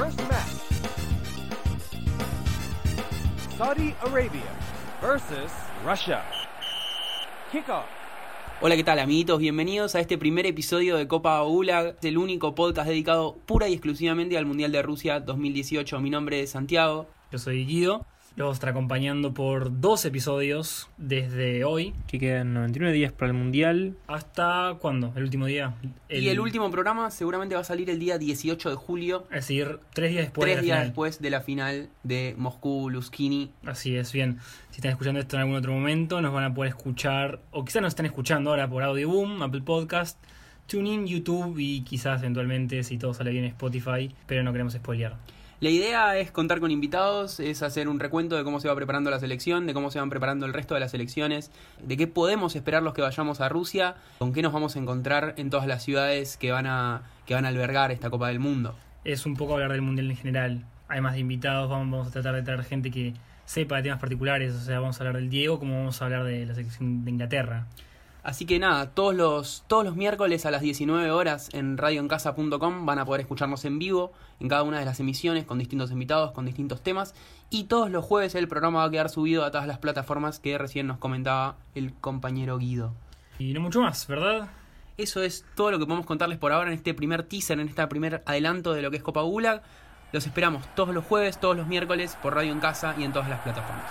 First match Saudi Arabia versus Russia. Kickoff. Hola, ¿qué tal amiguitos? Bienvenidos a este primer episodio de Copa Gulag, el único podcast dedicado pura y exclusivamente al Mundial de Rusia 2018. Mi nombre es Santiago. Yo soy Guido. Los vamos a estar acompañando por dos episodios desde hoy. Que quedan 99 días para el Mundial. ¿Hasta cuándo? ¿El último día? Y el último programa seguramente va a salir el día 18 de julio, Es decir, tres días después tres de la días final. después de la final de Moscú-Luskini. Así es, bien. Si están escuchando esto en algún otro momento, nos van a poder escuchar, o quizás nos están escuchando ahora por Audioboom, Apple Podcast, TuneIn, YouTube y quizás eventualmente, si todo sale bien, Spotify, pero no queremos spoilear. La idea es contar con invitados, es hacer un recuento de cómo se va preparando la selección, de cómo se van preparando el resto de las selecciones, de qué podemos esperar los que vayamos a Rusia, con qué nos vamos a encontrar en todas las ciudades que van a, que van a albergar esta Copa del Mundo. Es un poco hablar del Mundial en general. Además de invitados, vamos, a tratar de traer gente que sepa de temas particulares. O sea, vamos a hablar del Diego como vamos a hablar de la selección de Inglaterra. Así que nada, todos los, todos los miércoles a las 19 horas en radioencasa.com van a poder escucharnos en vivo en cada una de las emisiones con distintos invitados, con distintos temas. Y todos los jueves el programa va a quedar subido a todas las plataformas que recién nos comentaba el compañero Guido. Y no mucho más, ¿verdad? Eso es todo lo que podemos contarles por ahora en este primer teaser, en este primer adelanto de lo que es Copa Gulag. Los esperamos todos los jueves, todos los miércoles por Radio en Casa y en todas las plataformas.